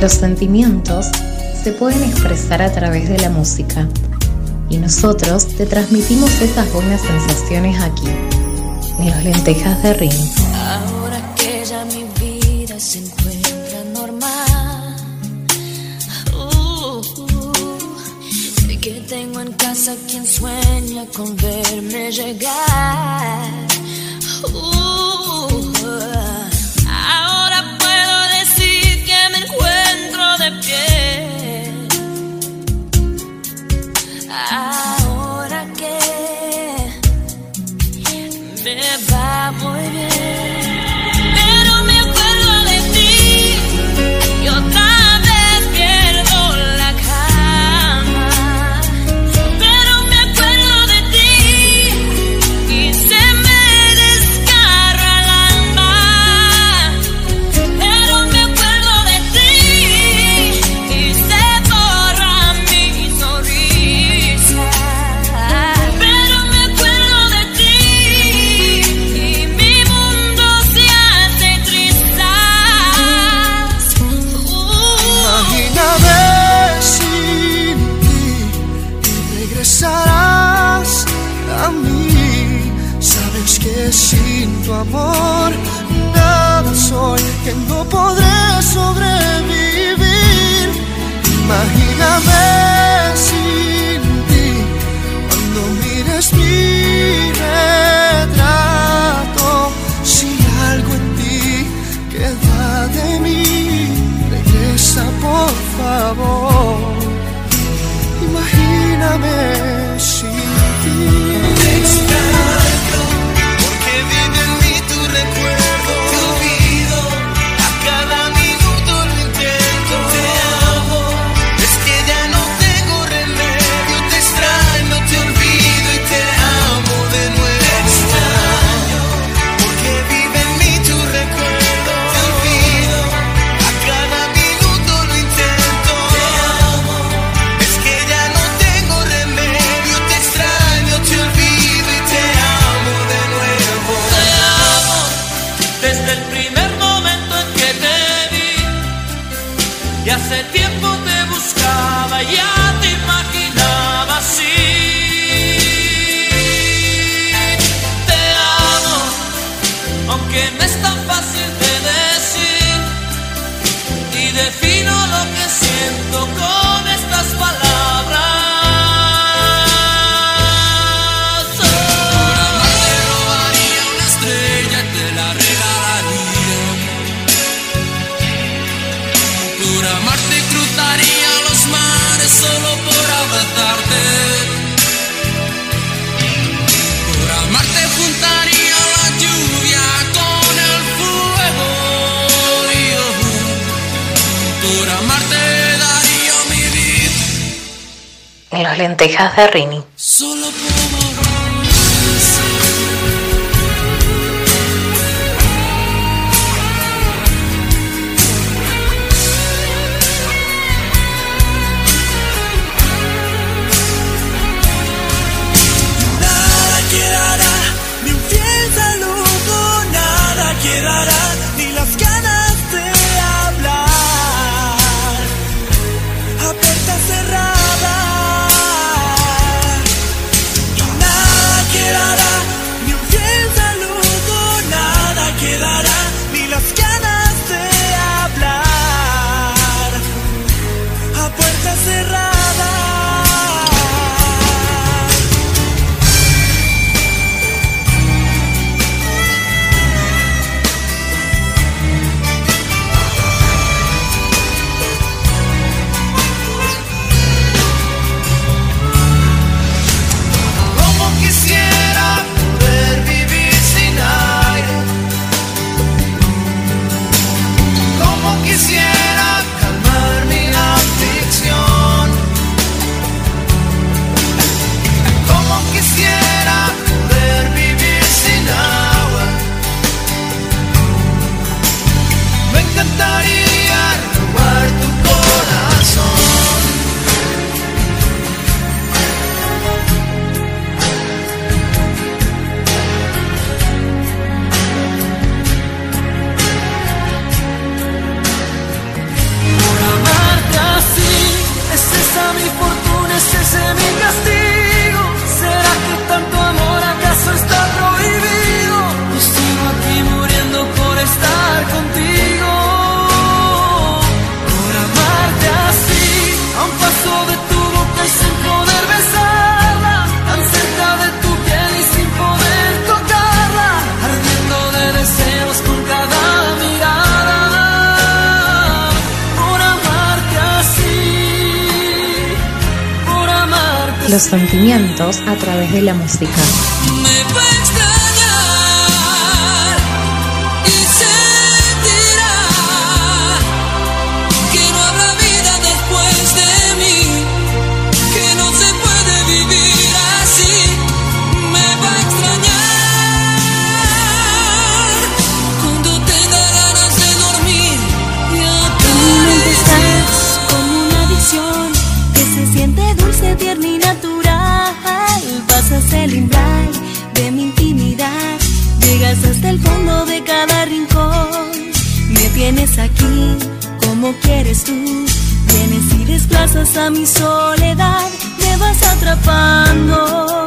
Los sentimientos se pueden expresar a través de la música y nosotros te transmitimos esas buenas sensaciones aquí, en los lentejas de Ring. Ahora que ya mi vida se encuentra normal, uh, sé que tengo en casa quien sueña con verme llegar. Uh, en las lentejas de Rini. sentimientos a través de la música. mí como quieres tú. Vienes y desplazas a mi soledad, me vas atrapando.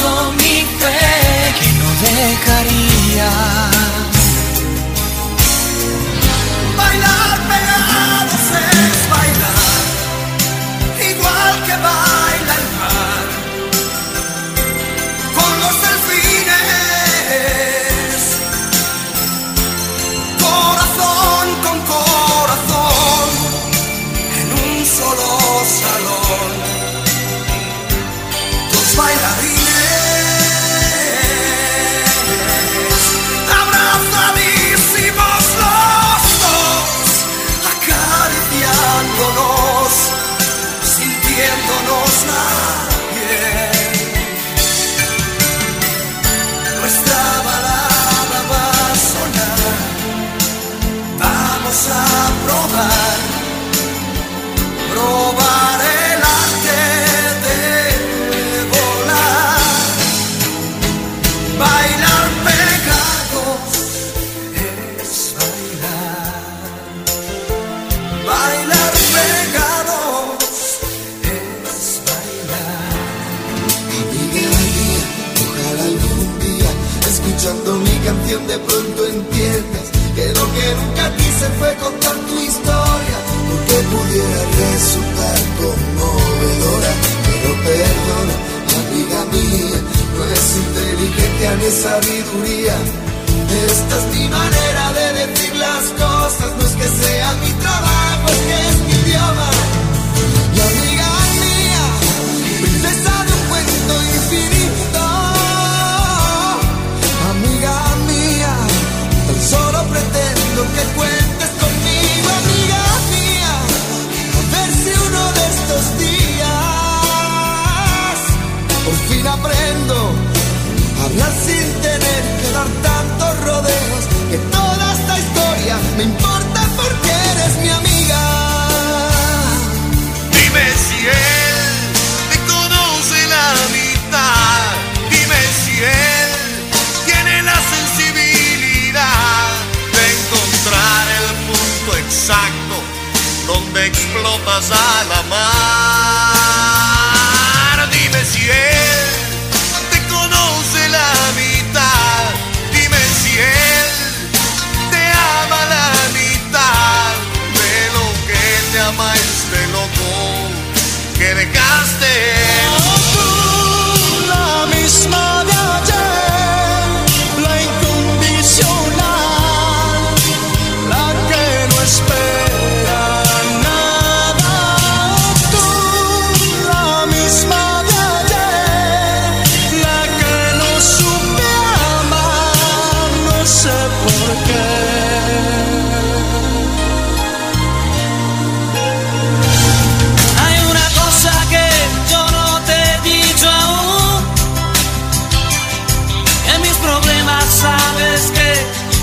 de pronto entiendes que lo que nunca quise fue contar tu historia, porque pudiera resultar conmovedora, pero perdona, amiga mía, no es inteligencia ni sabiduría. Esta es mi manera de decir las cosas, no es que sea mi trabajo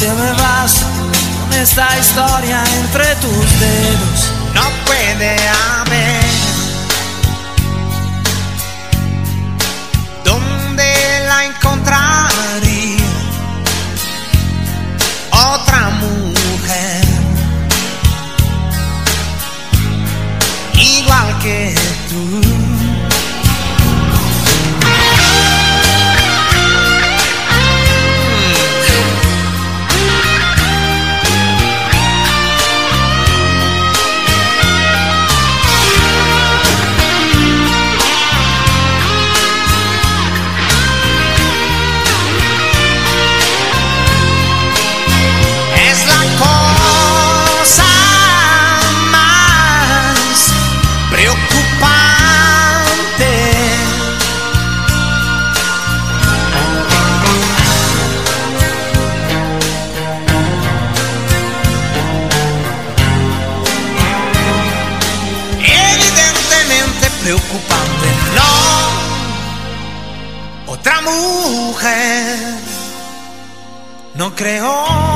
te me vas con esta historia entre tus dedos. No puede haber mujer, no creo